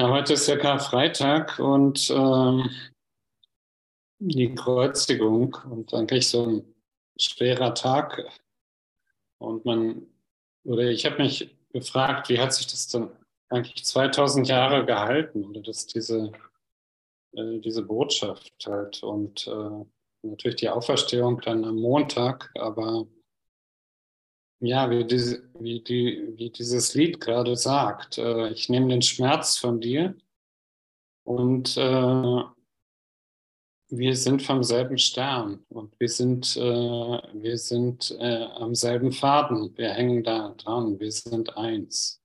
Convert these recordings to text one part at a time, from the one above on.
Ja, heute ist ja Karfreitag und ähm, die Kreuzigung und eigentlich so ein schwerer Tag. Und man, oder ich habe mich gefragt, wie hat sich das dann eigentlich 2000 Jahre gehalten oder dass diese, äh, diese Botschaft halt und äh, natürlich die Auferstehung dann am Montag, aber ja, wie, diese, wie, die, wie dieses Lied gerade sagt, äh, ich nehme den Schmerz von dir und äh, wir sind vom selben Stern und wir sind, äh, wir sind äh, am selben Faden, wir hängen da dran, wir sind eins.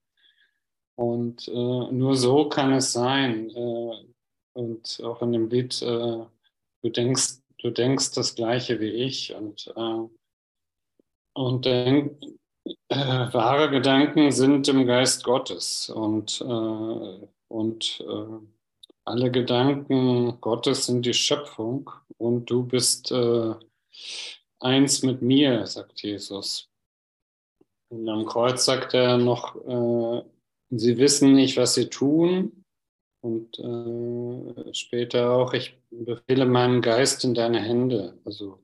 Und äh, nur so kann es sein. Äh, und auch in dem Lied, du denkst, du denkst das Gleiche wie ich und und denk, äh, wahre Gedanken sind im Geist Gottes und, äh, und äh, alle Gedanken Gottes sind die Schöpfung und du bist äh, eins mit mir, sagt Jesus. Und am Kreuz sagt er noch, äh, sie wissen nicht, was sie tun. Und äh, später auch, ich befehle meinen Geist in deine Hände. Also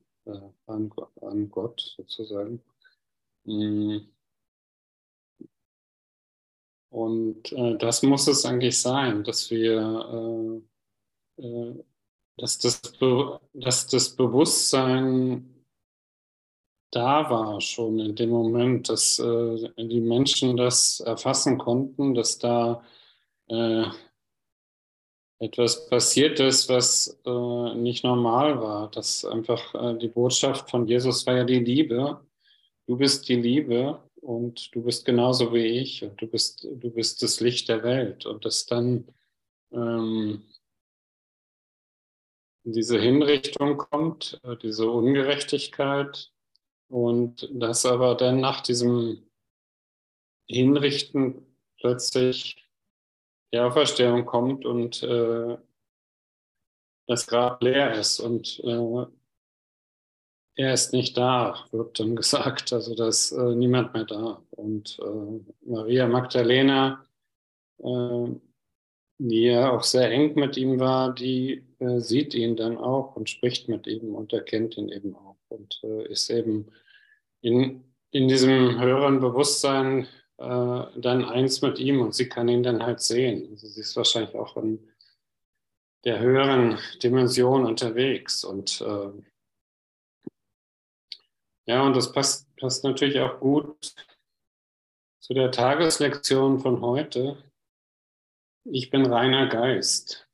an, an, Gott sozusagen. Mm. Und äh, das muss es eigentlich sein, dass wir, äh, äh, dass, das dass das Bewusstsein da war schon in dem Moment, dass äh, die Menschen das erfassen konnten, dass da äh, etwas passiert ist, was äh, nicht normal war. Dass einfach äh, die Botschaft von Jesus war ja die Liebe. Du bist die Liebe und du bist genauso wie ich und du bist, du bist das Licht der Welt. Und dass dann ähm, diese Hinrichtung kommt, äh, diese Ungerechtigkeit und dass aber dann nach diesem Hinrichten plötzlich die Auferstehung kommt und äh, das Grab leer ist und äh, er ist nicht da, wird dann gesagt. Also da ist äh, niemand mehr da. Und äh, Maria Magdalena, äh, die ja auch sehr eng mit ihm war, die äh, sieht ihn dann auch und spricht mit ihm und erkennt ihn eben auch und ist eben in, in diesem höheren Bewusstsein äh, dann eins mit ihm und sie kann ihn dann halt sehen. Also sie ist wahrscheinlich auch in der höheren Dimension unterwegs und äh, ja, und das passt, passt natürlich auch gut zu der Tageslektion von heute. Ich bin reiner Geist.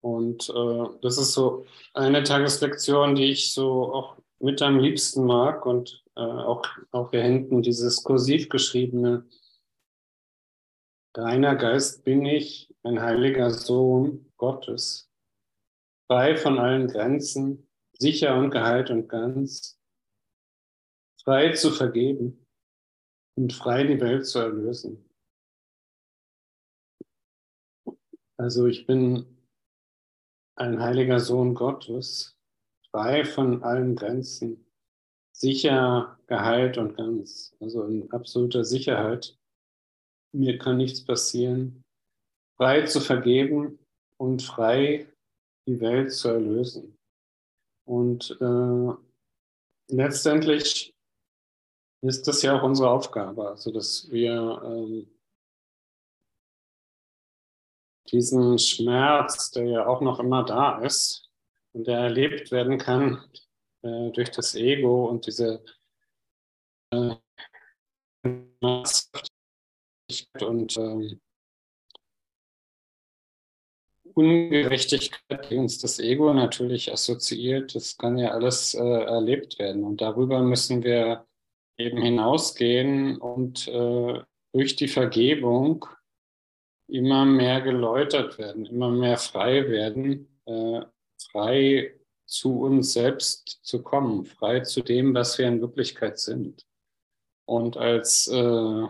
Und äh, das ist so eine Tageslektion, die ich so auch mit am liebsten mag und äh, auch, auch hier hinten dieses kursiv geschriebene, reiner Geist bin ich, ein heiliger Sohn Gottes, frei von allen Grenzen, sicher und geheilt und ganz, frei zu vergeben und frei die Welt zu erlösen. Also ich bin ein heiliger Sohn Gottes, frei von allen Grenzen, sicher, geheilt und ganz. Also in absoluter Sicherheit. Mir kann nichts passieren. Frei zu vergeben und frei die Welt zu erlösen. Und äh, letztendlich ist das ja auch unsere Aufgabe, also dass wir ähm, diesen Schmerz, der ja auch noch immer da ist und der erlebt werden kann, äh, durch das Ego und diese äh, und ähm, Ungerechtigkeit, die uns das Ego natürlich assoziiert, das kann ja alles äh, erlebt werden. Und darüber müssen wir eben hinausgehen und äh, durch die Vergebung immer mehr geläutert werden, immer mehr frei werden, äh, frei zu uns selbst zu kommen, frei zu dem, was wir in Wirklichkeit sind. Und als äh,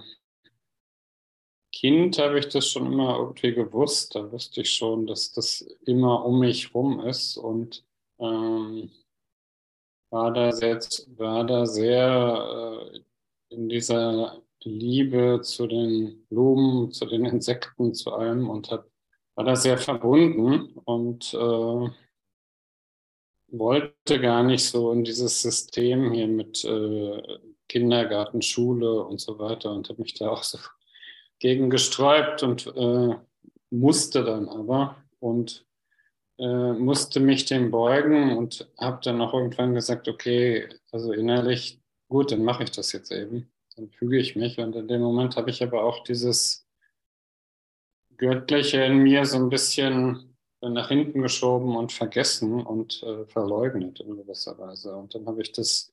Kind habe ich das schon immer irgendwie gewusst. Da wusste ich schon, dass das immer um mich rum ist und ähm, war da sehr, war da sehr äh, in dieser Liebe zu den Blumen, zu den Insekten, zu allem und hab, war da sehr verbunden und äh, wollte gar nicht so in dieses System hier mit äh, Kindergarten, Schule und so weiter und habe mich da auch so gegen gesträubt und äh, musste dann aber und äh, musste mich dem beugen und habe dann auch irgendwann gesagt, okay, also innerlich, gut, dann mache ich das jetzt eben. Dann füge ich mich. Und in dem Moment habe ich aber auch dieses Göttliche in mir so ein bisschen nach hinten geschoben und vergessen und äh, verleugnet in gewisser Weise. Und dann habe ich das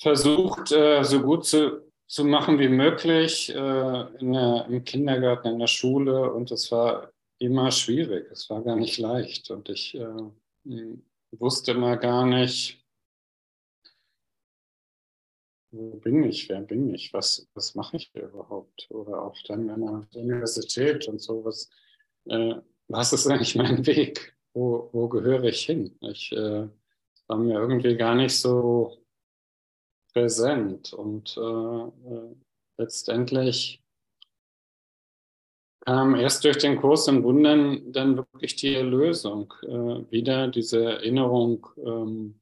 versucht, äh, so gut zu, zu machen wie möglich äh, in der, im Kindergarten, in der Schule. Und es war immer schwierig. Es war gar nicht leicht. Und ich äh, wusste mal gar nicht, wo bin ich, wer bin ich, was, was mache ich überhaupt? Oder auch dann an der Universität und so, was, äh, was ist eigentlich mein Weg? Wo, wo gehöre ich hin? Ich äh, war mir irgendwie gar nicht so präsent und äh, äh letztendlich kam erst durch den Kurs in Wundern dann wirklich die Erlösung, äh, wieder diese Erinnerung, ähm,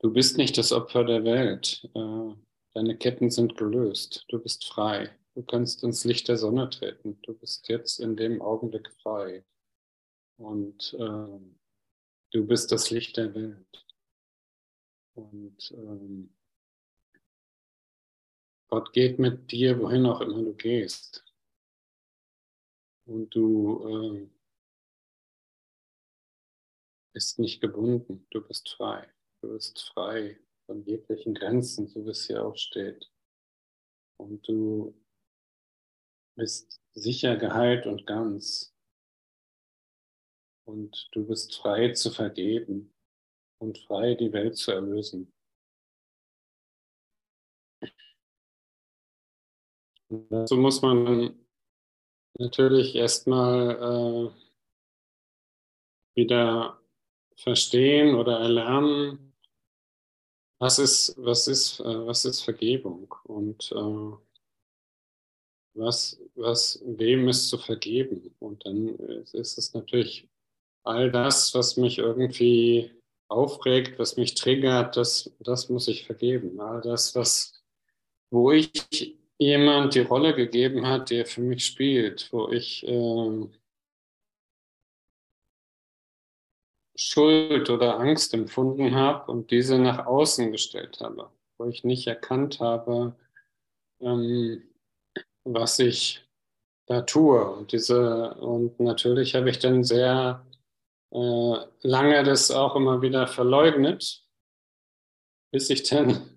du bist nicht das Opfer der Welt, äh, deine Ketten sind gelöst, du bist frei, du kannst ins Licht der Sonne treten, du bist jetzt in dem Augenblick frei und äh, du bist das Licht der Welt. Und ähm, Gott geht mit dir, wohin auch immer du gehst und du äh, bist nicht gebunden, du bist frei. Du bist frei von jeglichen Grenzen, so wie es hier auch steht. Und du bist sicher geheilt und ganz. Und du bist frei zu vergeben und frei die Welt zu erlösen. Dazu muss man natürlich erstmal äh, wieder verstehen oder erlernen, was ist, was ist, äh, was ist Vergebung und äh, was, was, wem ist zu vergeben. Und dann ist es natürlich all das, was mich irgendwie aufregt, was mich triggert, das, das muss ich vergeben. All das, was, wo ich jemand die Rolle gegeben hat, der für mich spielt, wo ich äh, Schuld oder Angst empfunden habe und diese nach außen gestellt habe, wo ich nicht erkannt habe, ähm, was ich da tue. Und, diese, und natürlich habe ich dann sehr äh, lange das auch immer wieder verleugnet, bis ich dann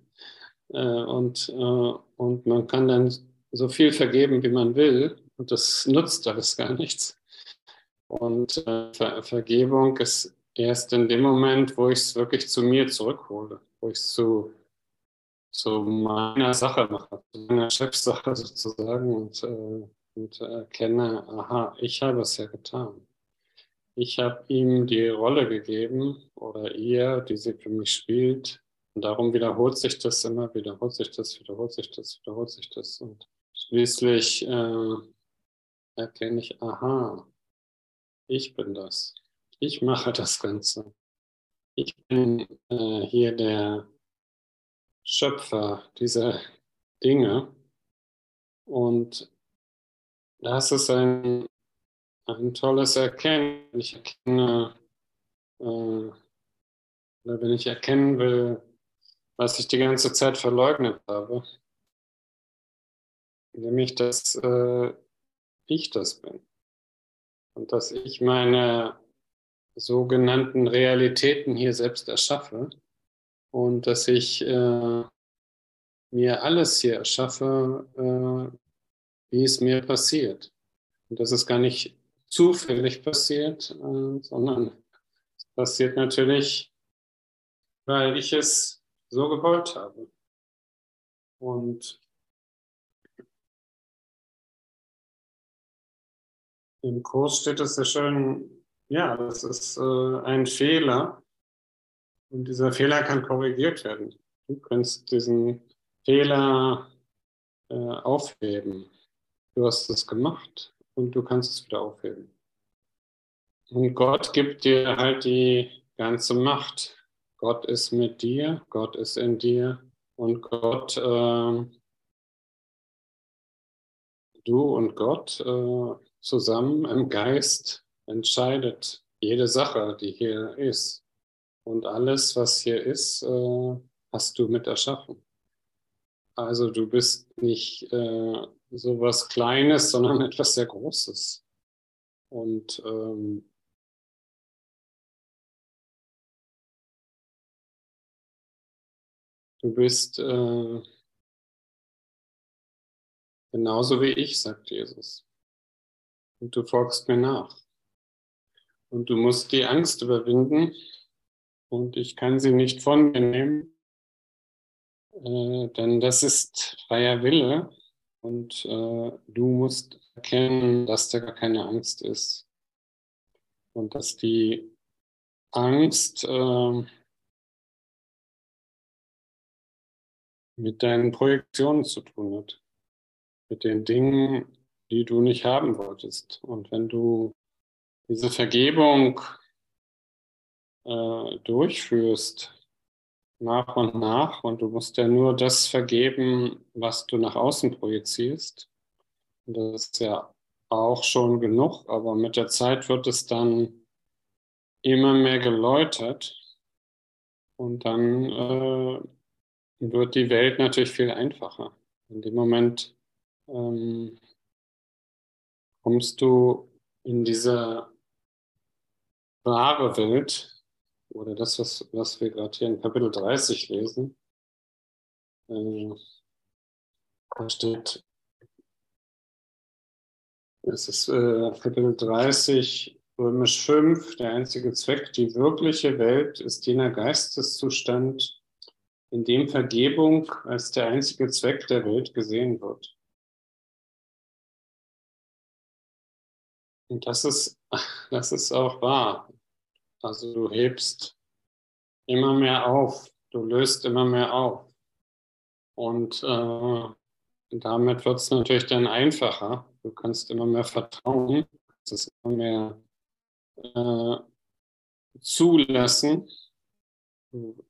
und, äh, und man kann dann so viel vergeben, wie man will. Und das nutzt alles gar nichts. Und äh, Ver Vergebung ist erst in dem Moment, wo ich es wirklich zu mir zurückhole, wo ich es zu, zu meiner Sache mache, zu meiner Chefsache sozusagen und, äh, und erkenne, aha, ich habe es ja getan. Ich habe ihm die Rolle gegeben oder ihr, die sie für mich spielt, und darum wiederholt sich das immer, wiederholt sich das, wiederholt sich das, wiederholt sich das. Und schließlich äh, erkenne ich, aha, ich bin das. Ich mache das Ganze. Ich bin äh, hier der Schöpfer dieser Dinge. Und das ist ein, ein tolles Erkennen. Ich erkenne, äh, wenn ich erkennen will, was ich die ganze Zeit verleugnet habe. Nämlich, dass äh, ich das bin. Und dass ich meine sogenannten Realitäten hier selbst erschaffe. Und dass ich äh, mir alles hier erschaffe, äh, wie es mir passiert. Und dass es gar nicht zufällig passiert, äh, sondern es passiert natürlich, weil ich es so gewollt habe. Und im Kurs steht es sehr schön, ja, das ist äh, ein Fehler und dieser Fehler kann korrigiert werden. Du kannst diesen Fehler äh, aufheben. Du hast es gemacht und du kannst es wieder aufheben. Und Gott gibt dir halt die ganze Macht. Gott ist mit dir, Gott ist in dir und Gott, äh, du und Gott äh, zusammen im Geist entscheidet jede Sache, die hier ist. Und alles, was hier ist, äh, hast du mit erschaffen. Also du bist nicht äh, so was Kleines, sondern etwas sehr Großes. Und ähm, Du bist äh, genauso wie ich, sagt Jesus. Und du folgst mir nach. Und du musst die Angst überwinden. Und ich kann sie nicht von mir nehmen, äh, denn das ist freier Wille. Und äh, du musst erkennen, dass da gar keine Angst ist. Und dass die Angst äh, mit deinen Projektionen zu tun hat, mit den Dingen, die du nicht haben wolltest. Und wenn du diese Vergebung äh, durchführst, nach und nach, und du musst ja nur das vergeben, was du nach außen projizierst, das ist ja auch schon genug, aber mit der Zeit wird es dann immer mehr geläutert und dann äh, wird die Welt natürlich viel einfacher. In dem Moment ähm, kommst du in diese wahre Welt oder das, was, was wir gerade hier in Kapitel 30 lesen. Äh, da steht, es ist äh, Kapitel 30, Römisch 5, der einzige Zweck, die wirkliche Welt ist jener Geisteszustand, in dem Vergebung als der einzige Zweck der Welt gesehen wird. Und das ist, das ist auch wahr. Also du hebst immer mehr auf, du löst immer mehr auf. Und äh, damit wird es natürlich dann einfacher. Du kannst immer mehr vertrauen, du kannst es immer mehr äh, zulassen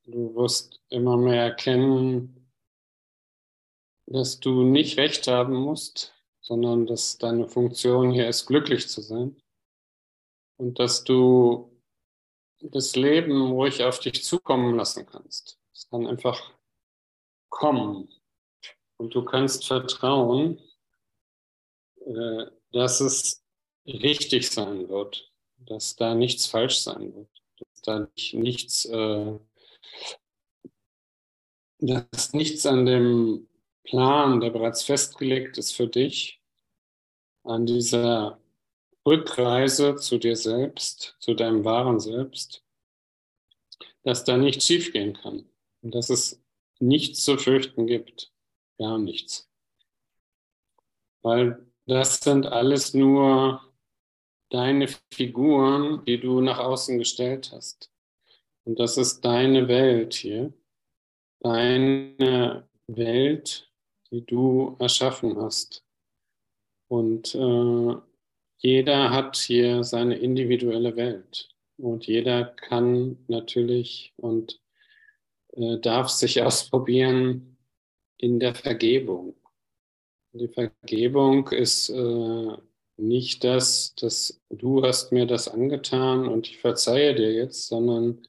Du, wirst immer mehr erkennen, dass du nicht recht haben musst, sondern dass deine Funktion hier ist, glücklich zu sein. Und dass du das Leben ruhig auf dich zukommen lassen kannst. Es kann einfach kommen. Und du kannst vertrauen, äh, dass es richtig sein wird, dass da nichts falsch sein wird dass da nichts, äh, dass nichts an dem Plan, der bereits festgelegt ist für dich, an dieser Rückreise zu dir selbst, zu deinem wahren Selbst, dass da nichts schiefgehen kann und dass es nichts zu fürchten gibt, gar nichts. Weil das sind alles nur deine Figuren, die du nach außen gestellt hast. Und das ist deine Welt hier. Deine Welt, die du erschaffen hast. Und äh, jeder hat hier seine individuelle Welt. Und jeder kann natürlich und äh, darf sich ausprobieren in der Vergebung. Die Vergebung ist äh, nicht das, dass du hast mir das angetan und ich verzeihe dir jetzt, sondern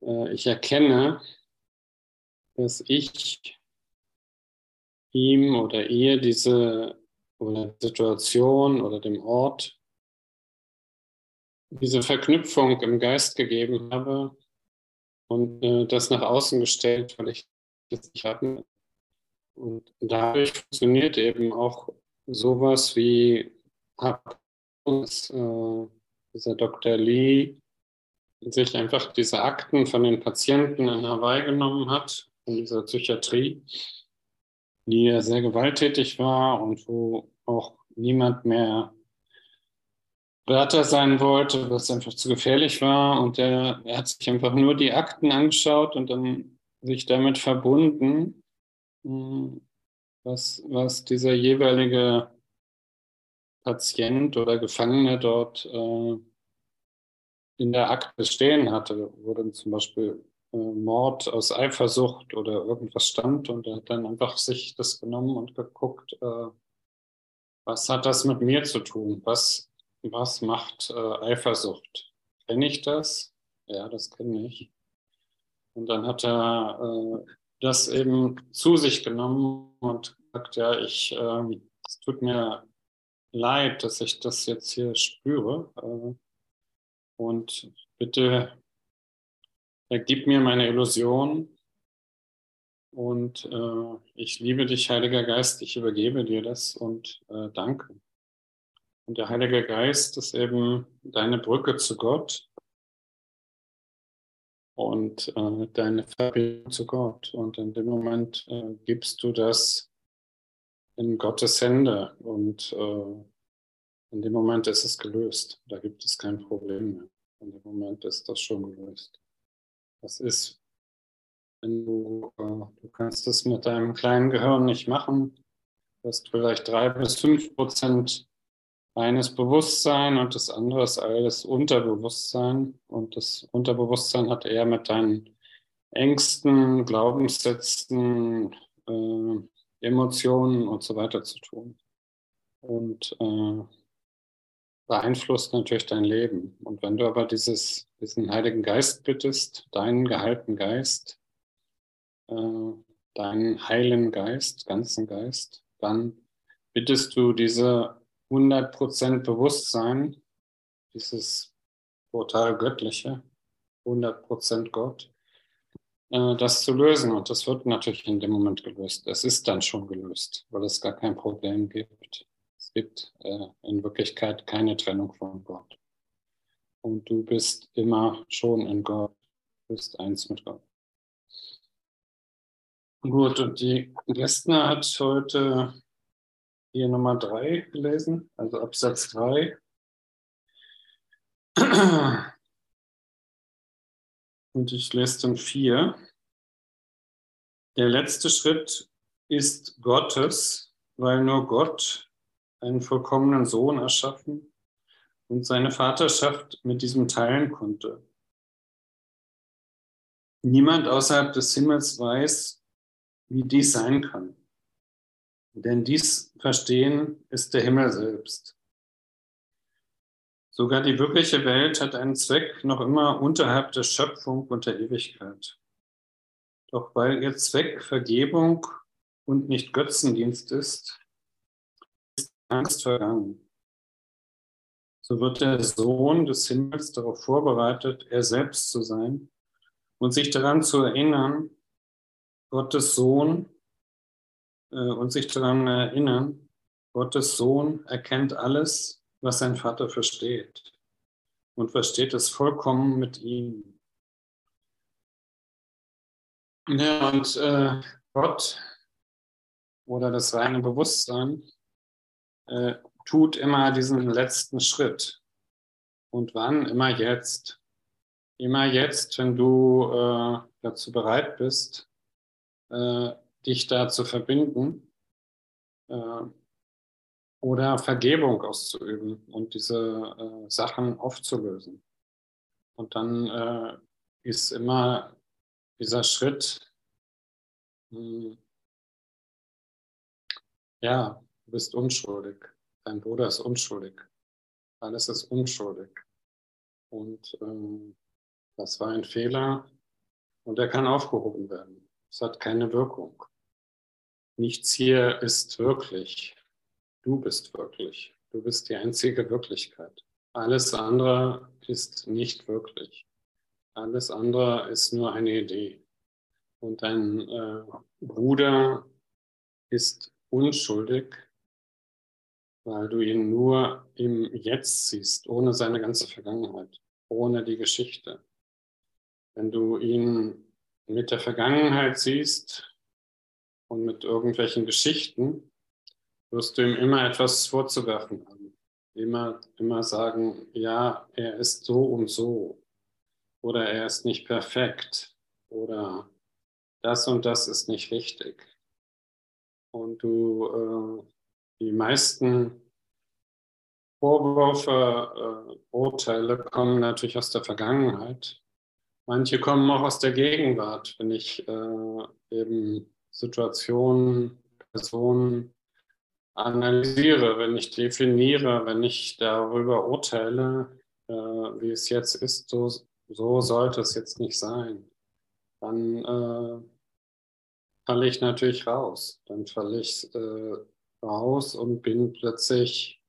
ich erkenne, dass ich ihm oder ihr diese oder Situation oder dem Ort diese Verknüpfung im Geist gegeben habe und äh, das nach außen gestellt, weil ich das nicht hatte. Und dadurch funktioniert eben auch sowas wie uns äh, dieser Dr. Lee sich einfach diese Akten von den Patienten in Hawaii genommen hat, in dieser Psychiatrie, die ja sehr gewalttätig war und wo auch niemand mehr Wärter sein wollte, es einfach zu gefährlich war. Und der, er hat sich einfach nur die Akten angeschaut und dann sich damit verbunden, hm, was, was dieser jeweilige Patient oder Gefangene dort äh, in der Akte stehen hatte, wo dann zum Beispiel äh, Mord aus Eifersucht oder irgendwas stand und er hat dann einfach sich das genommen und geguckt, äh, was hat das mit mir zu tun? Was, was macht äh, Eifersucht? Kenne ich das? Ja, das kenne ich. Und dann hat er äh, das eben zu sich genommen und gesagt, ja, ich, äh, es tut mir leid, dass ich das jetzt hier spüre. Und bitte gib mir meine Illusion. Und äh, ich liebe dich, Heiliger Geist, ich übergebe dir das und äh, danke. Und der Heilige Geist ist eben deine Brücke zu Gott und äh, deine Verbindung zu Gott. Und in dem Moment äh, gibst du das in Gottes Hände und äh, in dem Moment ist es gelöst. Da gibt es kein Problem mehr. In dem Moment ist das schon gelöst. Das ist, wenn du, du kannst das mit deinem kleinen Gehirn nicht machen. Du hast vielleicht drei bis fünf Prozent eines Bewusstsein und das andere ist alles Unterbewusstsein. Und das Unterbewusstsein hat eher mit deinen Ängsten, Glaubenssätzen, äh, Emotionen und so weiter zu tun. Und äh, beeinflusst natürlich dein Leben. Und wenn du aber dieses, diesen Heiligen Geist bittest, deinen gehaltenen Geist, äh, deinen heilen Geist, ganzen Geist, dann bittest du diese 100% Bewusstsein, dieses total Göttliche, 100% Gott, äh, das zu lösen. Und das wird natürlich in dem Moment gelöst. Es ist dann schon gelöst, weil es gar kein Problem gibt. Es gibt äh, in Wirklichkeit keine Trennung von Gott. Und du bist immer schon in Gott, du bist eins mit Gott. Gut, und die Gästner hat heute hier Nummer 3 gelesen, also Absatz 3. Und ich lese dann 4. Der letzte Schritt ist Gottes, weil nur Gott einen vollkommenen Sohn erschaffen und seine Vaterschaft mit diesem teilen konnte. Niemand außerhalb des Himmels weiß, wie dies sein kann. Denn dies Verstehen ist der Himmel selbst. Sogar die wirkliche Welt hat einen Zweck noch immer unterhalb der Schöpfung und der Ewigkeit. Doch weil ihr Zweck Vergebung und nicht Götzendienst ist, Angst vergangen. So wird der Sohn des Himmels darauf vorbereitet, er selbst zu sein und sich daran zu erinnern, Gottes Sohn äh, und sich daran erinnern, Gottes Sohn erkennt alles, was sein Vater versteht und versteht es vollkommen mit ihm. Ja, und äh, Gott oder das reine Bewusstsein äh, tut immer diesen letzten Schritt. Und wann? Immer jetzt. Immer jetzt, wenn du äh, dazu bereit bist, äh, dich da zu verbinden äh, oder Vergebung auszuüben und diese äh, Sachen aufzulösen. Und dann äh, ist immer dieser Schritt, mh, hm, ja, du bist unschuldig, dein Bruder ist unschuldig, alles ist unschuldig. Und ähm, das war ein Fehler und der kann aufgehoben werden. Es hat keine Wirkung. Nichts hier ist wirklich. Du bist wirklich. Du bist die einzige Wirklichkeit. Alles andere ist nicht wirklich. Alles andere ist nur eine Idee. Und dein äh, Bruder ist unschuldig, weil du ihn nur im Jetzt siehst, ohne seine ganze Vergangenheit, ohne die Geschichte. Wenn du ihn mit der Vergangenheit siehst, und mit irgendwelchen Geschichten, wirst du ihm immer etwas vorzuwerfen haben. Immer, immer sagen, ja, er ist so und so. Oder er ist nicht perfekt. Oder das und das ist nicht richtig. und du äh, die meisten Vorwürfe, äh, Urteile kommen natürlich aus der Vergangenheit. Manche kommen auch aus der Gegenwart, wenn ich äh, eben Situationen, Personen analysiere, wenn ich definiere, wenn ich darüber urteile, äh, wie es jetzt ist, so, so sollte es jetzt nicht sein, dann äh, falle ich natürlich raus. Dann falle ich äh, raus und bin plötzlich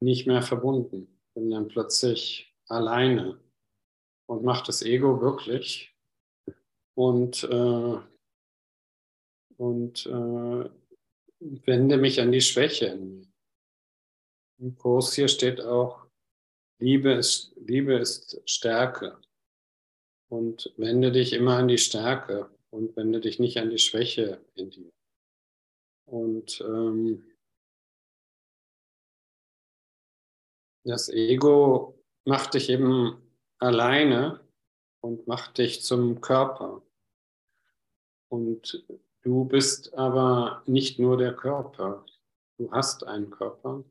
nicht mehr verbunden, bin dann plötzlich alleine und macht das Ego wirklich und, äh, und äh, wende mich an die Schwäche in mir. Im Kurs hier steht auch, Liebe ist, Liebe ist Stärke. Und wende dich immer an die Stärke und wende dich nicht an die Schwäche in dir. Und ähm, das Ego macht dich eben alleine und macht dich zum Körper. Und du bist aber nicht nur der Körper. Du hast einen Körper.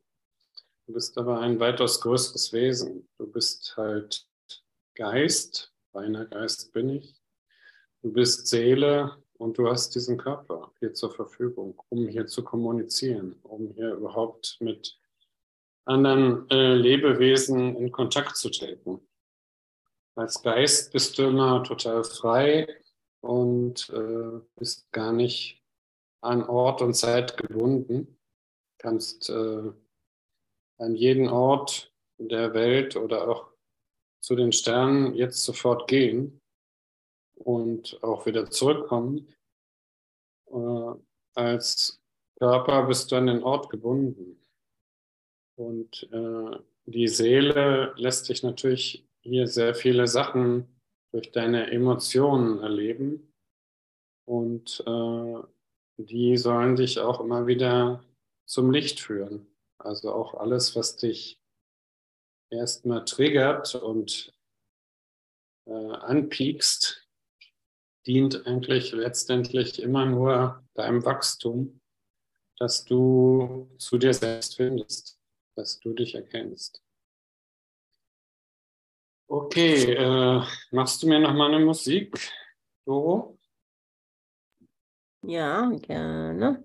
Du bist aber ein weitaus größeres Wesen. Du bist halt Geist, reiner Geist bin ich. Du bist Seele und du hast diesen Körper hier zur Verfügung, um hier zu kommunizieren, um hier überhaupt mit anderen äh, Lebewesen in Kontakt zu treten. Als Geist bist du immer total frei und äh, bist gar nicht an Ort und Zeit gebunden. Kannst äh, an jeden Ort der Welt oder auch zu den Sternen jetzt sofort gehen und auch wieder zurückkommen. Äh, als Körper bist du an den Ort gebunden. Und äh, die Seele lässt dich natürlich hier sehr viele Sachen durch deine Emotionen erleben. Und äh, die sollen dich auch immer wieder zum Licht führen. Also auch alles, was dich erstmal triggert und äh, anpiekst, dient eigentlich letztendlich immer nur deinem Wachstum, dass du zu dir selbst findest, dass du dich erkennst. Okay, äh, machst du mir noch mal eine Musik, Doro? Ja, gerne.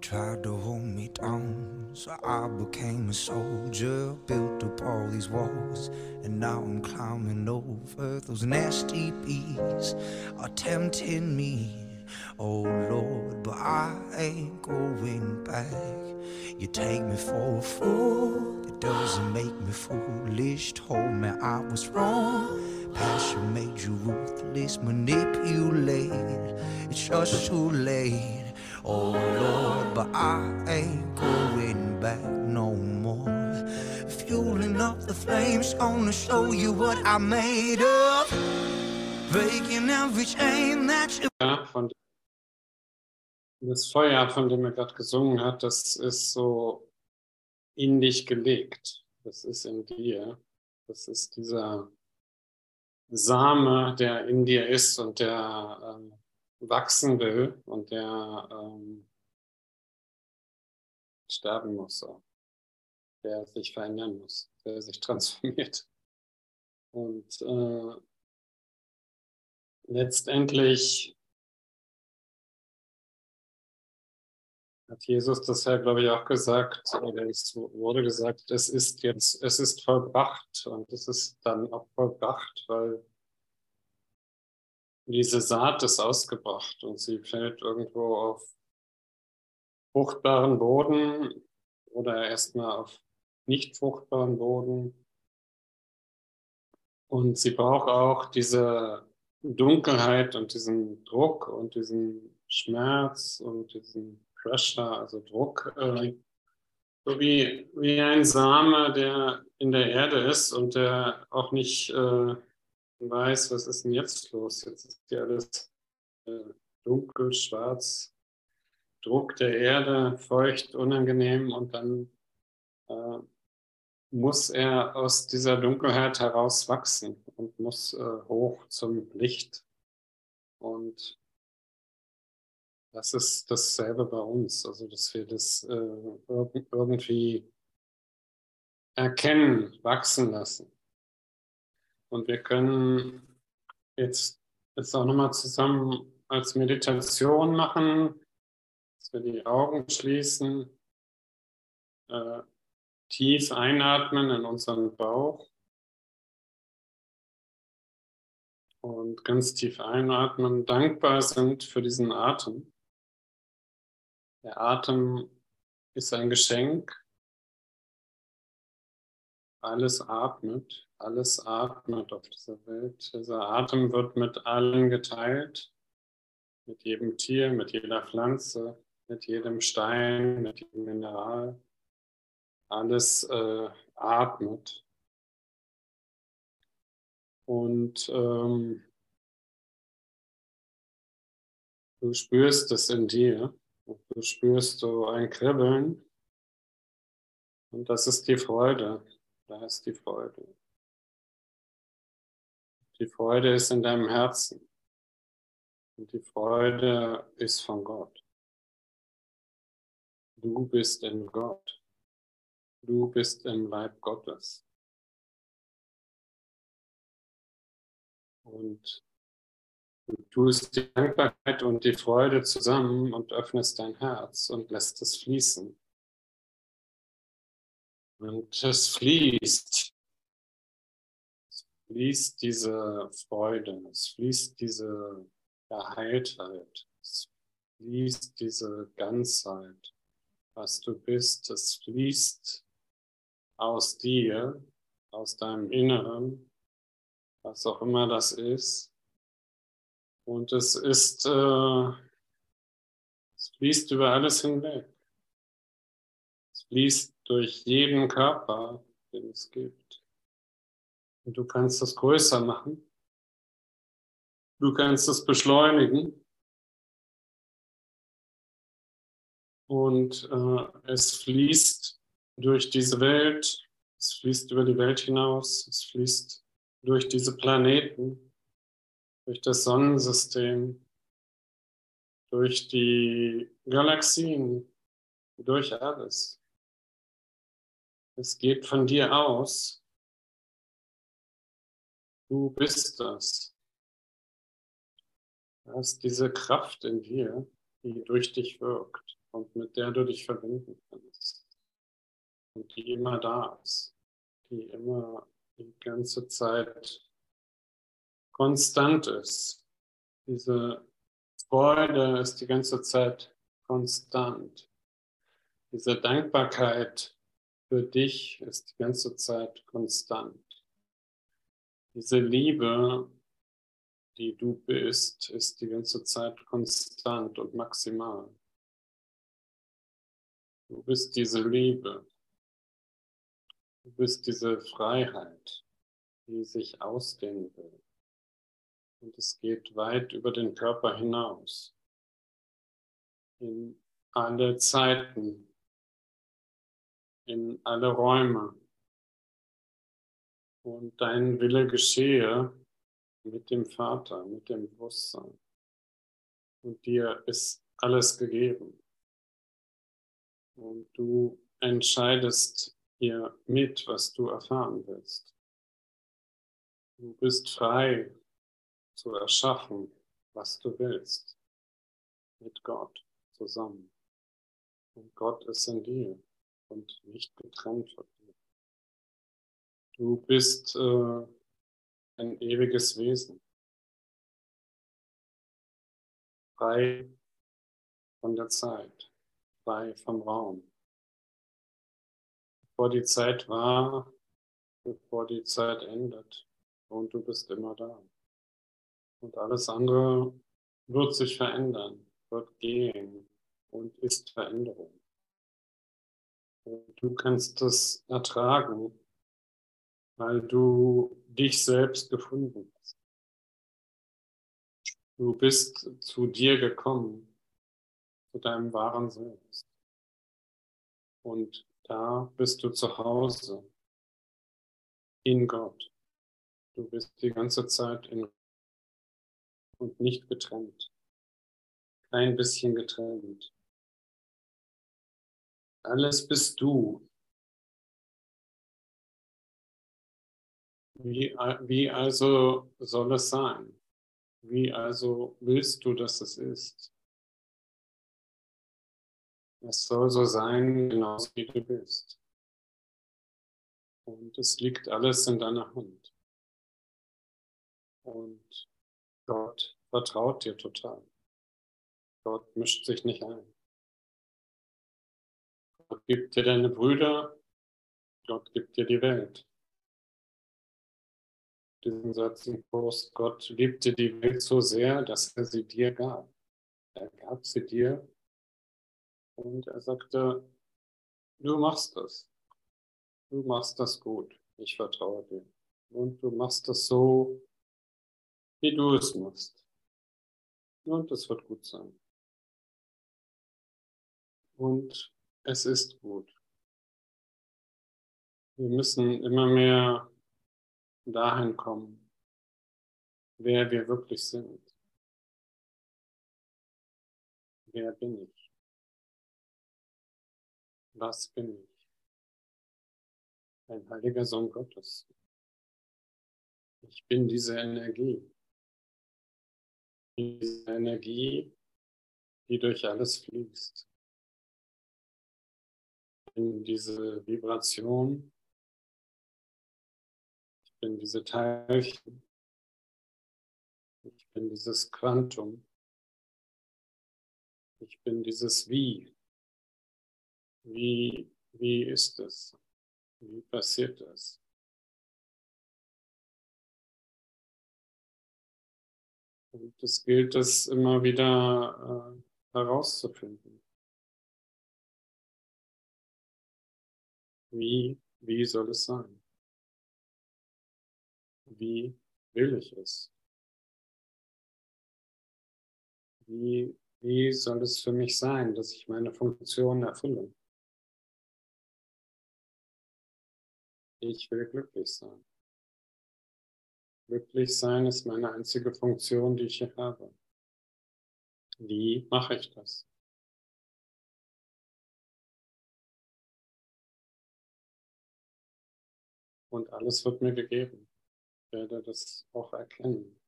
Tried to hold me down, so I became a soldier. Built up all these walls, and now I'm climbing over those nasty bees are tempting me. Oh Lord, but I ain't going back. You take me for a fool, it doesn't make me foolish. Told me I was wrong. Passion made you ruthless, manipulate. It's just too late. Oh Lord, but I ain't going back no more. Fueling up the flames, gonna show you what I made of. Breaking every chain that you. Ja, von das Feuer, von dem er gerade gesungen hat, das ist so in dich gelegt. Das ist in dir. Das ist dieser Same, der in dir ist und der äh, wachsen will und der ähm, sterben muss. Der sich verändern muss, der sich transformiert. Und äh, letztendlich hat Jesus das ja, glaube ich, auch gesagt, oder es wurde gesagt, es ist jetzt, es ist vollbracht und es ist dann auch vollbracht, weil diese Saat ist ausgebracht und sie fällt irgendwo auf fruchtbaren Boden oder erstmal auf nicht fruchtbaren Boden. Und sie braucht auch diese Dunkelheit und diesen Druck und diesen Schmerz und diesen Pressure, also Druck, äh, so wie, wie ein Same, der in der Erde ist und der auch nicht äh, weiß, was ist denn jetzt los? Jetzt ist hier alles äh, dunkel, schwarz, Druck der Erde, feucht, unangenehm und dann äh, muss er aus dieser Dunkelheit heraus wachsen und muss äh, hoch zum Licht. Und das ist dasselbe bei uns, also dass wir das äh, irgendwie erkennen, wachsen lassen. Und wir können jetzt, jetzt auch nochmal zusammen als Meditation machen, dass wir die Augen schließen, äh, tief einatmen in unseren Bauch und ganz tief einatmen, dankbar sind für diesen Atem. Der Atem ist ein Geschenk. Alles atmet, alles atmet auf dieser Welt. Dieser Atem wird mit allen geteilt, mit jedem Tier, mit jeder Pflanze, mit jedem Stein, mit jedem Mineral. Alles äh, atmet. Und ähm, du spürst es in dir. Du spürst so ein Kribbeln. Und das ist die Freude. Da ist die Freude. Die Freude ist in deinem Herzen. Und die Freude ist von Gott. Du bist in Gott. Du bist im Leib Gottes. Und du tust die Dankbarkeit und die Freude zusammen und öffnest dein Herz und lässt es fließen. Und es fließt. Es fließt diese Freude, es fließt diese Geheiltheit, es fließt diese Ganzheit was du bist, es fließt aus dir, aus deinem Inneren, was auch immer das ist. Und es ist, äh, es fließt über alles hinweg. Fließt durch jeden Körper, den es gibt. Und du kannst es größer machen. Du kannst es beschleunigen. Und äh, es fließt durch diese Welt, es fließt über die Welt hinaus, es fließt durch diese Planeten, durch das Sonnensystem, durch die Galaxien, durch alles. Es geht von dir aus. Du bist das. Du hast diese Kraft in dir, die durch dich wirkt und mit der du dich verbinden kannst. Und die immer da ist, die immer die ganze Zeit konstant ist. Diese Freude ist die ganze Zeit konstant. Diese Dankbarkeit für dich ist die ganze Zeit konstant. Diese Liebe, die du bist, ist die ganze Zeit konstant und maximal. Du bist diese Liebe. Du bist diese Freiheit, die sich ausdehnen will. Und es geht weit über den Körper hinaus. In alle Zeiten, in alle Räume. Und dein Wille geschehe mit dem Vater, mit dem Bewusstsein. Und dir ist alles gegeben. Und du entscheidest hier mit, was du erfahren willst. Du bist frei zu erschaffen, was du willst, mit Gott zusammen. Und Gott ist in dir und nicht getrennt von dir. Du bist äh, ein ewiges Wesen, frei von der Zeit, frei vom Raum. Bevor die Zeit war, bevor die Zeit endet und du bist immer da. Und alles andere wird sich verändern, wird gehen und ist Veränderung. Du kannst das ertragen, weil du dich selbst gefunden hast. Du bist zu dir gekommen, zu deinem wahren Selbst. Und da bist du zu Hause in Gott. Du bist die ganze Zeit in und nicht getrennt. Kein bisschen getrennt. Alles bist du. Wie, wie also soll es sein? Wie also willst du, dass es ist? Es soll so sein, genauso wie du bist. Und es liegt alles in deiner Hand. Und Gott vertraut dir total. Gott mischt sich nicht ein. Gott gibt dir deine Brüder, Gott gibt dir die Welt. Diesen Satz im Kurs, Gott liebte die Welt so sehr, dass er sie dir gab. Er gab sie dir und er sagte, du machst das. Du machst das gut. Ich vertraue dir. Und du machst das so, wie du es machst. Und es wird gut sein. Und es ist gut. Wir müssen immer mehr dahin kommen, wer wir wirklich sind. Wer bin ich? Was bin ich? Ein heiliger Sohn Gottes. Ich bin diese Energie. Diese Energie, die durch alles fließt bin diese Vibration, ich bin diese Teilchen, ich bin dieses Quantum, ich bin dieses Wie. Wie, wie ist es? Wie passiert das? Und es gilt es immer wieder äh, herauszufinden. Wie, wie soll es sein? Wie will ich es? Wie, wie soll es für mich sein, dass ich meine Funktion erfülle? Ich will glücklich sein. Glücklich sein ist meine einzige Funktion, die ich hier habe. Wie mache ich das? Und alles wird mir gegeben. Ich werde das auch erkennen.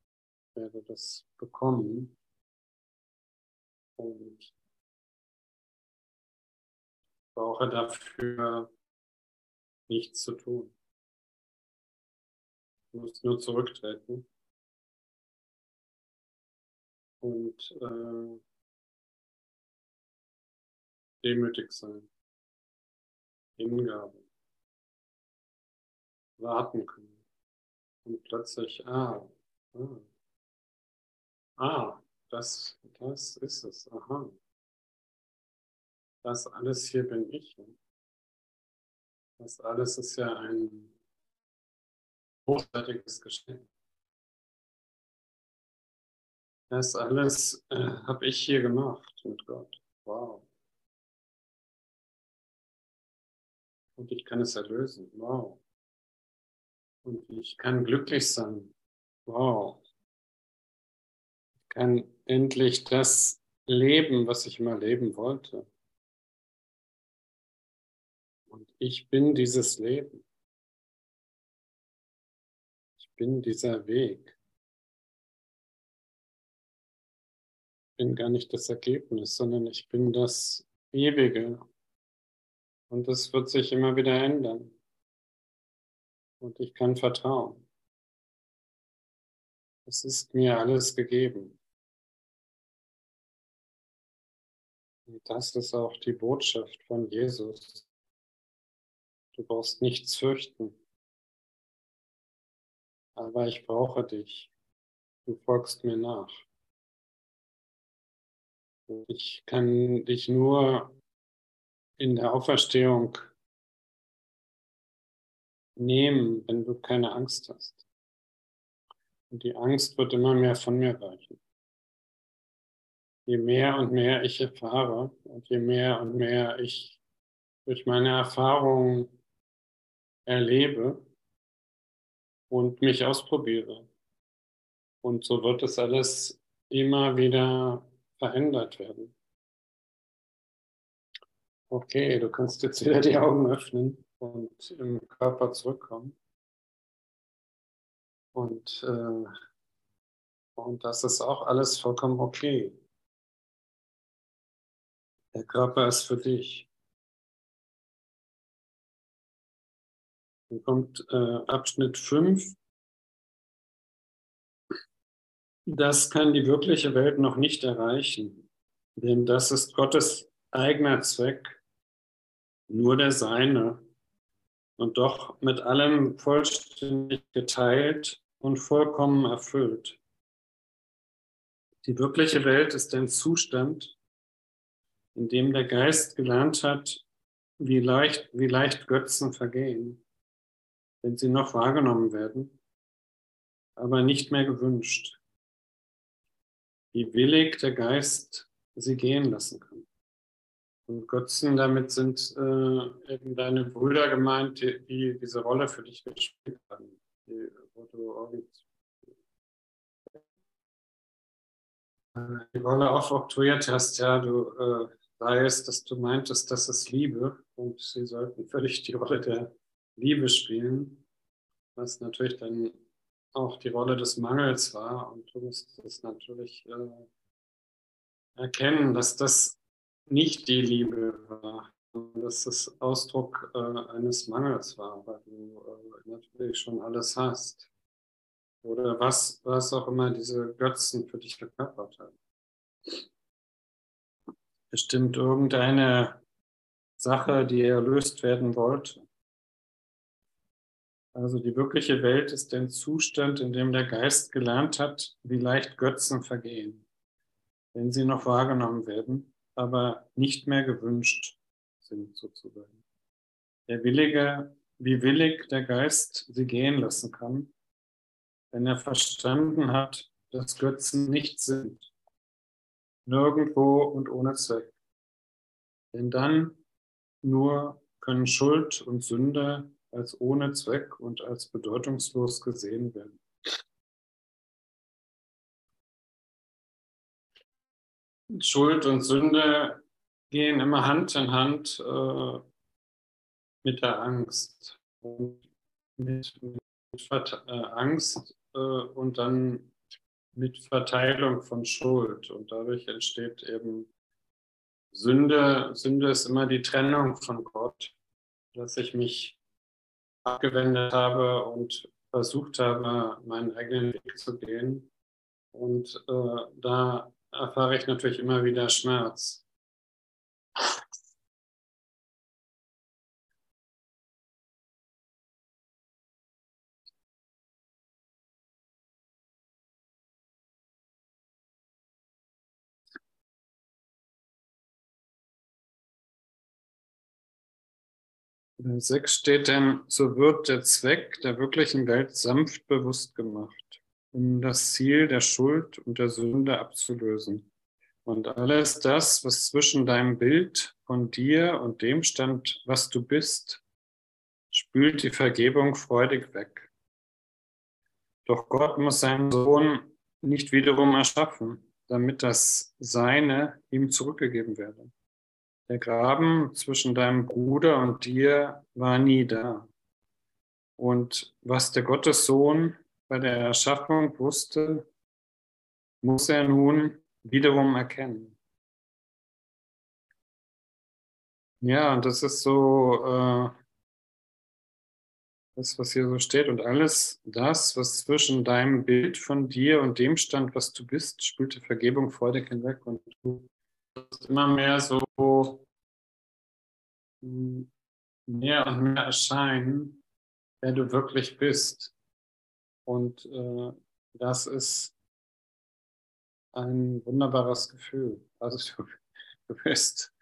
Ich werde das bekommen. Und brauche dafür nichts zu tun. Ich muss nur zurücktreten und äh, demütig sein. Hingabe warten können. Und plötzlich, ah, ah, ah das, das ist es, aha. Das alles hier bin ich. Das alles ist ja ein großartiges Geschenk. Das alles äh, habe ich hier gemacht mit Gott. Wow. Und ich kann es erlösen. Wow. Und ich kann glücklich sein. Wow. Ich kann endlich das leben, was ich immer leben wollte. Und ich bin dieses Leben. Ich bin dieser Weg. Ich bin gar nicht das Ergebnis, sondern ich bin das Ewige. Und es wird sich immer wieder ändern. Und ich kann vertrauen. Es ist mir alles gegeben. Und das ist auch die Botschaft von Jesus. Du brauchst nichts fürchten. Aber ich brauche dich. Du folgst mir nach. Ich kann dich nur in der Auferstehung nehmen, wenn du keine Angst hast. Und die Angst wird immer mehr von mir weichen. Je mehr und mehr ich erfahre und je mehr und mehr ich durch meine Erfahrungen erlebe und mich ausprobiere. Und so wird es alles immer wieder verändert werden. Okay, du kannst jetzt wieder die Augen öffnen und im Körper zurückkommen. Und, äh, und das ist auch alles vollkommen okay. Der Körper ist für dich. Dann kommt äh, Abschnitt 5. Das kann die wirkliche Welt noch nicht erreichen, denn das ist Gottes eigener Zweck, nur der seine und doch mit allem vollständig geteilt und vollkommen erfüllt. Die wirkliche Welt ist ein Zustand, in dem der Geist gelernt hat, wie leicht, wie leicht Götzen vergehen wenn sie noch wahrgenommen werden, aber nicht mehr gewünscht. Wie willig der Geist sie gehen lassen kann. Und Götzen, damit sind äh, eben deine Brüder gemeint, die, die, diese Rolle für dich gespielt haben, die, wo du die Rolle aufoktroyiert hast, ja, du äh, weißt, dass du meintest, das ist Liebe und sie sollten völlig die Rolle der Liebe spielen, was natürlich dann auch die Rolle des Mangels war. Und du musst es natürlich äh, erkennen, dass das nicht die Liebe war, dass das Ausdruck äh, eines Mangels war, weil du äh, natürlich schon alles hast. Oder was, was auch immer diese Götzen für dich verkörpert haben. Bestimmt irgendeine Sache, die erlöst werden wollte. Also die wirkliche Welt ist ein Zustand, in dem der Geist gelernt hat, wie leicht Götzen vergehen, wenn sie noch wahrgenommen werden, aber nicht mehr gewünscht sind sozusagen. Der Willige, wie willig der Geist sie gehen lassen kann, wenn er verstanden hat, dass Götzen nicht sind, nirgendwo und ohne Zweck. Denn dann nur können Schuld und Sünde als ohne Zweck und als bedeutungslos gesehen werden. Schuld und Sünde gehen immer Hand in Hand äh, mit der Angst. Und mit, mit äh, Angst äh, und dann mit Verteilung von Schuld. Und dadurch entsteht eben Sünde. Sünde ist immer die Trennung von Gott, dass ich mich abgewendet habe und versucht habe, meinen eigenen Weg zu gehen. Und äh, da erfahre ich natürlich immer wieder Schmerz. 6 steht denn, so wird der Zweck der wirklichen Welt sanft bewusst gemacht, um das Ziel der Schuld und der Sünde abzulösen. Und alles das, was zwischen deinem Bild von dir und dem stand, was du bist, spült die Vergebung freudig weg. Doch Gott muss seinen Sohn nicht wiederum erschaffen, damit das Seine ihm zurückgegeben werde. Der Graben zwischen deinem Bruder und dir war nie da. Und was der Gottessohn bei der Erschaffung wusste, muss er nun wiederum erkennen. Ja, und das ist so äh, das, was hier so steht. Und alles das, was zwischen deinem Bild von dir und dem stand, was du bist, spülte Vergebung freudig hinweg. Und du wirst immer mehr so mehr und mehr erscheinen, wer du wirklich bist. Und äh, das ist ein wunderbares Gefühl. Also du, du bist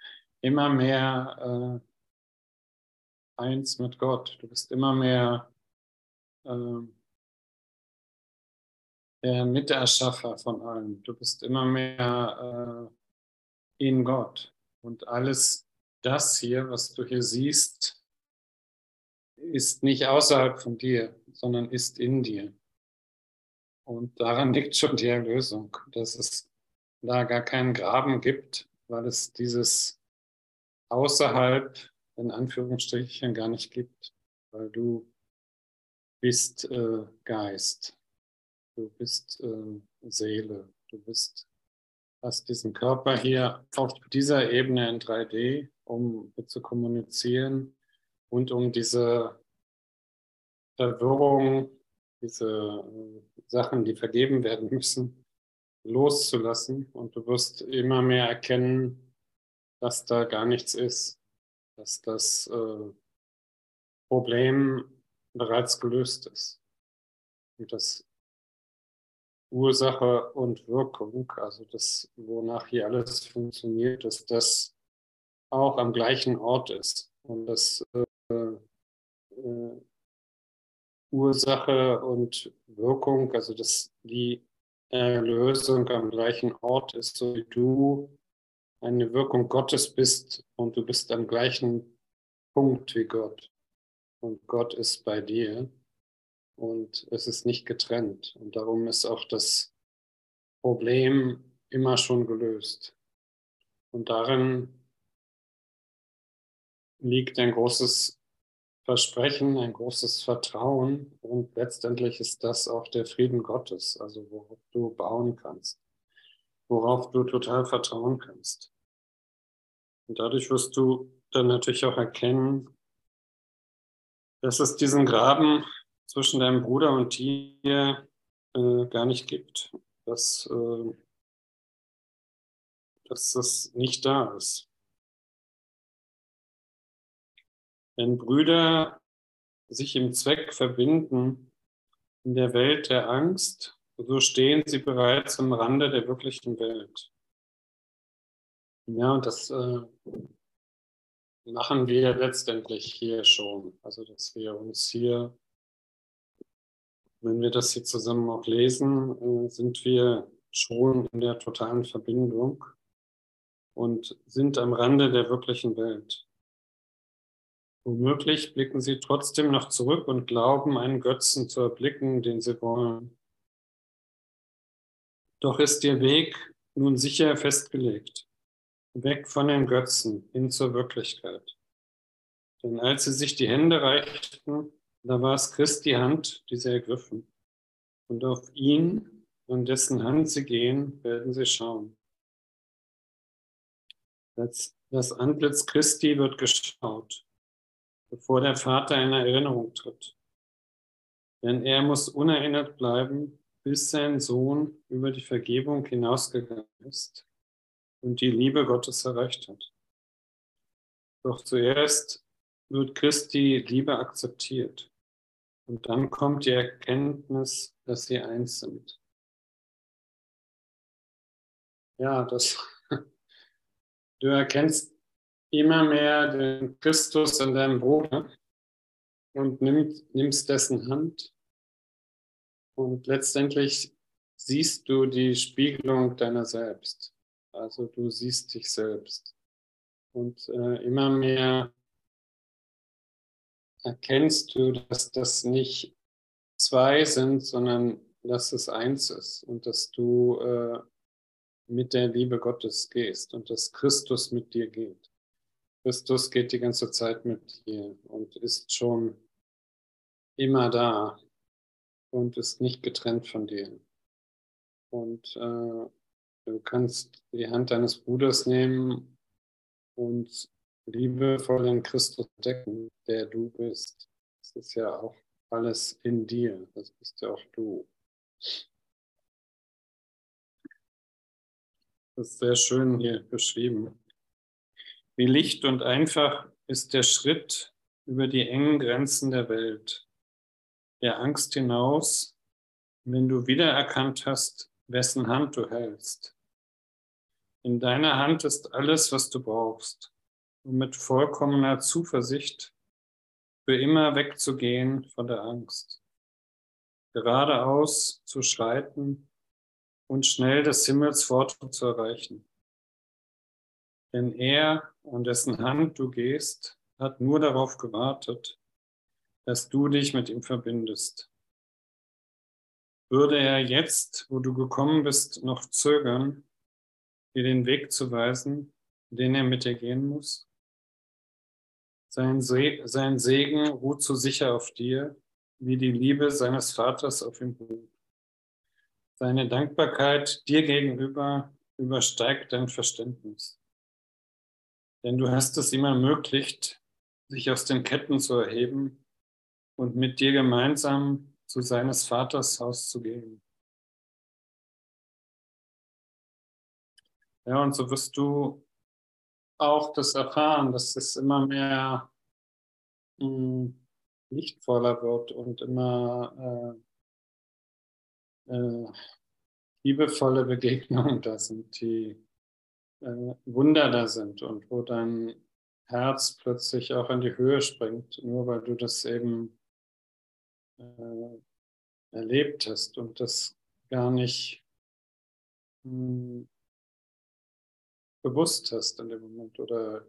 immer mehr äh, eins mit Gott. Du bist immer mehr äh, der Miterschaffer von allem. Du bist immer mehr äh, in Gott. Und alles das hier, was du hier siehst, ist nicht außerhalb von dir, sondern ist in dir. Und daran liegt schon die Erlösung, dass es da gar keinen Graben gibt, weil es dieses außerhalb in Anführungsstrichen gar nicht gibt, weil du bist äh, Geist, du bist äh, Seele, du bist hast diesen Körper hier auf dieser Ebene in 3D, um zu kommunizieren und um diese Verwirrung, diese äh, Sachen, die vergeben werden müssen, loszulassen. Und du wirst immer mehr erkennen, dass da gar nichts ist, dass das äh, Problem bereits gelöst ist. Und dass Ursache und Wirkung, also das, wonach hier alles funktioniert, dass das auch am gleichen Ort ist. Und dass äh, äh, Ursache und Wirkung, also dass die Erlösung am gleichen Ort ist, so wie du eine Wirkung Gottes bist und du bist am gleichen Punkt wie Gott. Und Gott ist bei dir und es ist nicht getrennt. Und darum ist auch das Problem immer schon gelöst. Und darin liegt ein großes Versprechen, ein großes Vertrauen und letztendlich ist das auch der Frieden Gottes, also worauf du bauen kannst worauf du total vertrauen kannst. Und dadurch wirst du dann natürlich auch erkennen, dass es diesen Graben zwischen deinem Bruder und dir äh, gar nicht gibt. Dass, äh, dass das nicht da ist. Wenn Brüder sich im Zweck verbinden in der Welt der Angst, so stehen sie bereits am Rande der wirklichen Welt. Ja, und das äh, machen wir letztendlich hier schon. Also, dass wir uns hier, wenn wir das hier zusammen auch lesen, äh, sind wir schon in der totalen Verbindung und sind am Rande der wirklichen Welt. Womöglich blicken sie trotzdem noch zurück und glauben, einen Götzen zu erblicken, den sie wollen. Doch ist ihr Weg nun sicher festgelegt, weg von den Götzen hin zur Wirklichkeit. Denn als sie sich die Hände reichten, da war es Christi Hand, die sie ergriffen. Und auf ihn, an dessen Hand sie gehen, werden sie schauen. Das, das Antlitz Christi wird geschaut, bevor der Vater in Erinnerung tritt. Denn er muss unerinnert bleiben, bis sein Sohn über die Vergebung hinausgegangen ist und die Liebe Gottes erreicht hat. Doch zuerst wird Christi Liebe akzeptiert und dann kommt die Erkenntnis, dass sie eins sind. Ja, das, du erkennst immer mehr den Christus in deinem Bruder und nimmst dessen Hand und letztendlich siehst du die Spiegelung deiner selbst. Also du siehst dich selbst. Und äh, immer mehr erkennst du, dass das nicht zwei sind, sondern dass es eins ist und dass du äh, mit der Liebe Gottes gehst und dass Christus mit dir geht. Christus geht die ganze Zeit mit dir und ist schon immer da und ist nicht getrennt von dir. Und äh, du kannst die Hand deines Bruders nehmen und liebevoll in Christus decken, der du bist. Das ist ja auch alles in dir. Das bist ja auch du. Das ist sehr schön hier beschrieben. Wie licht und einfach ist der Schritt über die engen Grenzen der Welt, der Angst hinaus, wenn du wiedererkannt hast, wessen Hand du hältst. In deiner Hand ist alles, was du brauchst, um mit vollkommener Zuversicht für immer wegzugehen von der Angst, geradeaus zu schreiten und schnell des Himmels Pforte zu erreichen. Denn er, an dessen Hand du gehst, hat nur darauf gewartet, dass du dich mit ihm verbindest. Würde er jetzt, wo du gekommen bist, noch zögern, dir den Weg zu weisen, den er mit dir gehen muss? Sein, Se sein Segen ruht so sicher auf dir, wie die Liebe seines Vaters auf ihm ruht. Seine Dankbarkeit dir gegenüber übersteigt dein Verständnis. Denn du hast es ihm ermöglicht, sich aus den Ketten zu erheben und mit dir gemeinsam zu seines Vaters Haus zu gehen. Ja, und so wirst du auch das erfahren, dass es immer mehr mh, hm, lichtvoller wird und immer äh, äh, liebevolle Begegnungen da sind, die Wunder da sind und wo dein Herz plötzlich auch in die Höhe springt, nur weil du das eben äh, erlebt hast und das gar nicht mh, hm, bewusst hast in dem Moment oder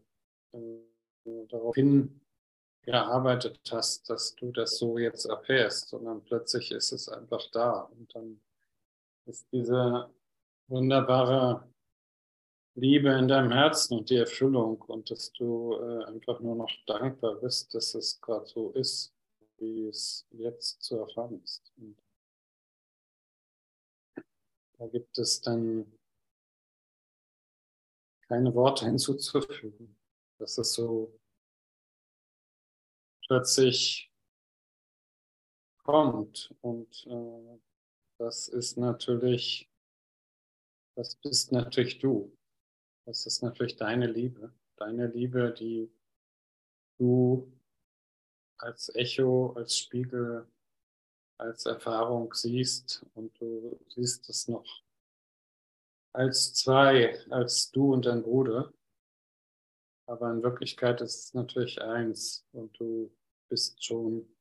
äh, darauf hingearbeitet hast, dass du das so jetzt erfährst, sondern plötzlich ist es einfach da und dann ist diese wunderbare Liebe in deinem Herzen und die Erfüllung und dass du äh, einfach nur noch dankbar bist, dass es gerade so ist, wie es jetzt zu erfahren ist. Und da gibt es dann keine Worte hinzuzufügen. Das ist so plötzlich kommt. Und äh, das ist natürlich, das bist natürlich du. Das ist natürlich deine Liebe. Deine Liebe, die du als Echo, als Spiegel, als Erfahrung siehst und du siehst es noch als zwei, als du und dein Bruder. Aber in Wirklichkeit ist es natürlich eins und du bist schon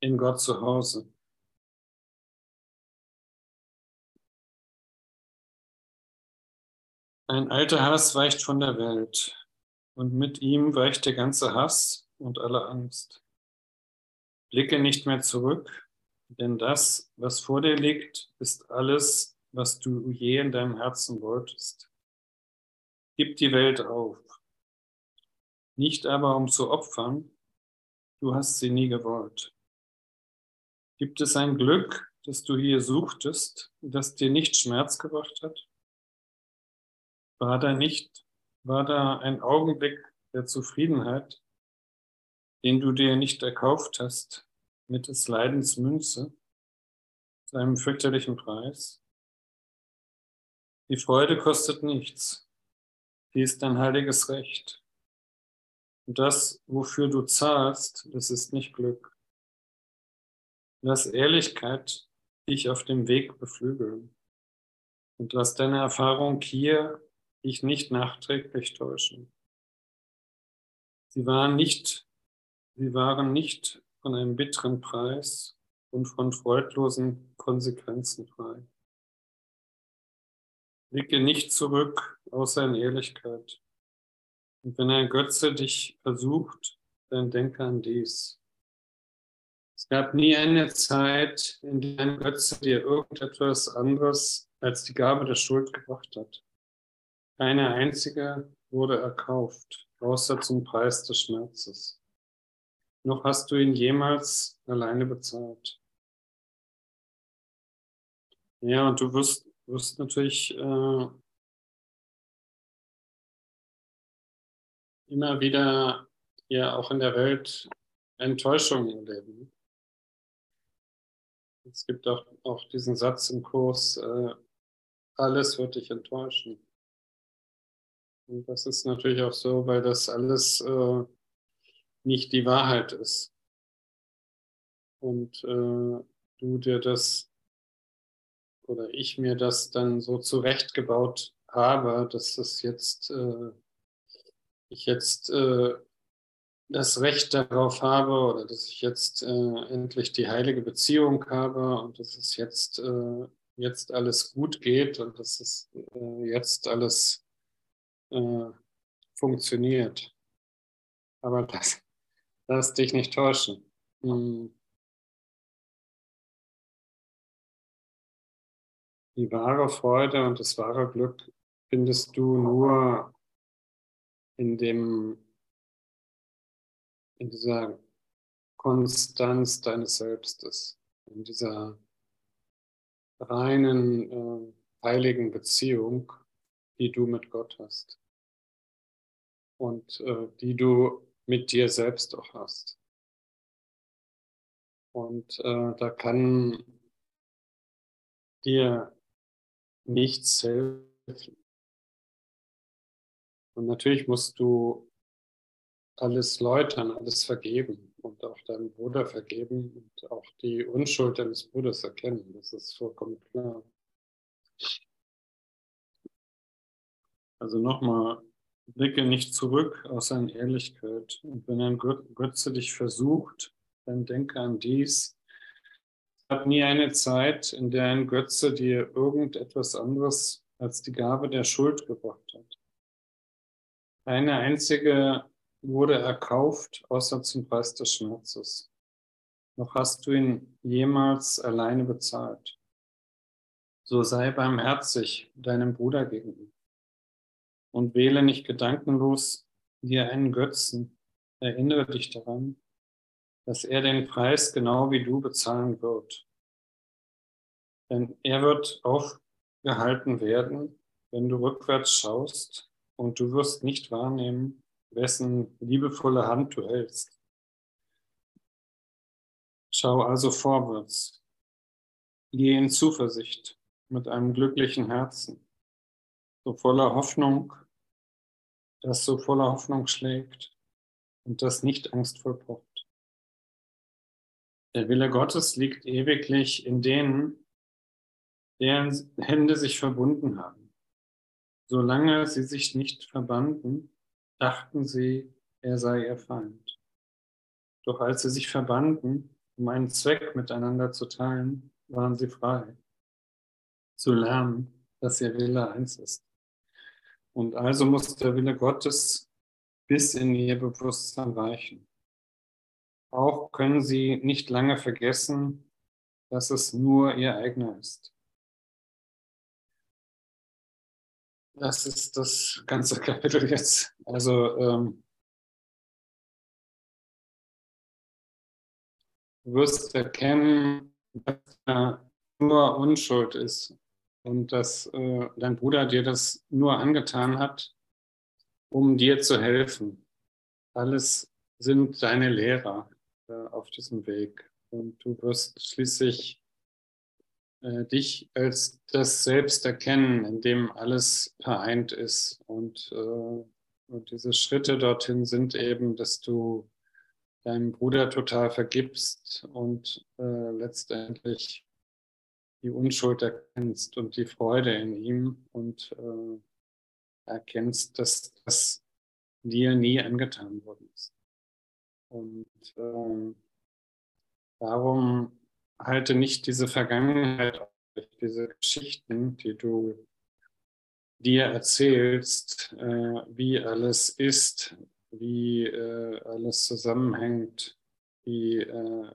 in Gott zu Hause. Ein alter Hass weicht von der Welt und mit ihm weicht der ganze Hass und alle Angst. Blicke nicht mehr zurück, denn das, was vor dir liegt, ist alles, was du je in deinem Herzen wolltest. Gib die Welt auf. Nicht aber um zu opfern, du hast sie nie gewollt. Gibt es ein Glück, das du hier suchtest, das dir nicht Schmerz gebracht hat? War da nicht, war da ein Augenblick der Zufriedenheit, den du dir nicht erkauft hast, mit des Leidens Münze, seinem fürchterlichen Preis? Die Freude kostet nichts. Die ist dein heiliges Recht. Und das, wofür du zahlst, das ist nicht Glück. Lass Ehrlichkeit dich auf dem Weg beflügeln. Und lass deine Erfahrung hier dich nicht nachträglich täuschen. Sie waren nicht, sie waren nicht von einem bitteren Preis und von freudlosen Konsequenzen frei. Blicke nicht zurück, außer in Ehrlichkeit. Und wenn ein Götze dich versucht, dann denke an dies. Es gab nie eine Zeit, in der ein Götze dir irgendetwas anderes als die Gabe der Schuld gebracht hat. Keine einzige wurde erkauft. außer zum Preis des Schmerzes. Noch hast du ihn jemals alleine bezahlt. Ja, und du wirst, wirst natürlich äh, immer wieder ja auch in der Welt Enttäuschungen erleben. Es gibt auch, auch diesen Satz im Kurs, äh, alles wird dich enttäuschen. Und das ist natürlich auch so, weil das alles äh, nicht die Wahrheit ist. Und äh, du dir das oder ich mir das dann so zurechtgebaut habe, dass das jetzt äh, ich jetzt äh, das Recht darauf habe oder dass ich jetzt äh, endlich die heilige Beziehung habe und dass es jetzt, äh, jetzt alles gut geht und dass es äh, jetzt alles äh, funktioniert. Aber das, lass dich nicht täuschen. Hm. Die wahre Freude und das wahre Glück findest du nur in dem in dieser Konstanz deines Selbstes, in dieser reinen, äh, heiligen Beziehung, die du mit Gott hast und äh, die du mit dir selbst auch hast. Und äh, da kann dir nichts helfen. Und natürlich musst du alles läutern, alles vergeben und auch deinem Bruder vergeben und auch die Unschuld deines Bruders erkennen. Das ist vollkommen klar. Also nochmal, blicke nicht zurück aus an Ehrlichkeit. Und wenn ein Götze dich versucht, dann denke an dies. Es gab nie eine Zeit, in der ein Götze dir irgendetwas anderes als die Gabe der Schuld gebracht hat. Eine einzige wurde erkauft, außer zum Preis des Schmerzes. Noch hast du ihn jemals alleine bezahlt. So sei barmherzig deinem Bruder gegenüber und wähle nicht gedankenlos dir einen Götzen. Erinnere dich daran, dass er den Preis genau wie du bezahlen wird. Denn er wird aufgehalten werden, wenn du rückwärts schaust und du wirst nicht wahrnehmen, wessen liebevolle Hand du hältst. Schau also vorwärts. Geh in Zuversicht mit einem glücklichen Herzen, so voller Hoffnung, das so voller Hoffnung schlägt und das nicht angstvoll pocht. Der Wille Gottes liegt ewiglich in denen, deren Hände sich verbunden haben. Solange sie sich nicht verbanden, dachten sie, er sei ihr Feind. Doch als sie sich verbanden, um einen Zweck miteinander zu teilen, waren sie frei, zu lernen, dass ihr Wille eins ist. Und also muss der Wille Gottes bis in ihr Bewusstsein reichen. Auch können sie nicht lange vergessen, dass es nur ihr eigener ist. Das ist das ganze Kapitel jetzt. Also ähm, du wirst erkennen, dass er nur Unschuld ist und dass äh, dein Bruder dir das nur angetan hat, um dir zu helfen. Alles sind deine Lehrer äh, auf diesem Weg und du wirst schließlich äh, dich als das Selbst erkennen, in dem alles vereint ist. Und, äh, und diese Schritte dorthin sind eben, dass du deinem Bruder total vergibst und äh, letztendlich die Unschuld erkennst und die Freude in ihm und äh, erkennst, dass das dir nie angetan worden ist. Und äh, darum halte nicht diese Vergangenheit auf, diese Geschichten, die du dir erzählst, äh, wie alles ist, wie äh, alles zusammenhängt, wie äh,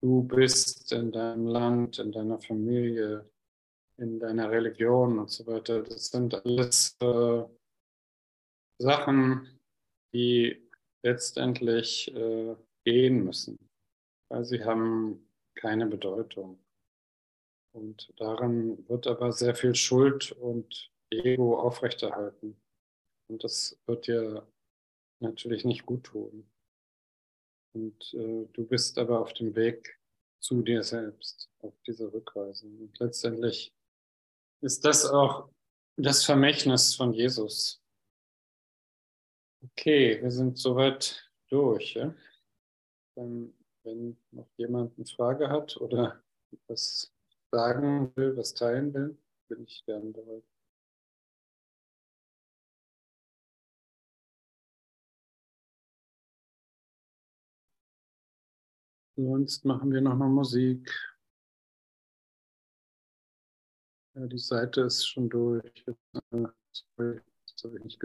du bist in deinem Land, in deiner Familie, in deiner Religion und so weiter. Das sind alles äh, Sachen, die letztendlich äh, gehen müssen, weil sie haben keine Bedeutung. Und daran wird aber sehr viel Schuld und Ego aufrechterhalten. Und das wird dir natürlich nicht gut tun. Und äh, du bist aber auf dem Weg zu dir selbst, auf dieser Rückreise. Und letztendlich ist das auch das Vermächtnis von Jesus. Okay, wir sind soweit durch. Ja? Dann, wenn noch jemand eine Frage hat oder was sagen will, was teilen will, bin ich gern bereit. Sonst machen wir noch mal Musik. Ja, die Seite ist schon durch. Das habe ich nicht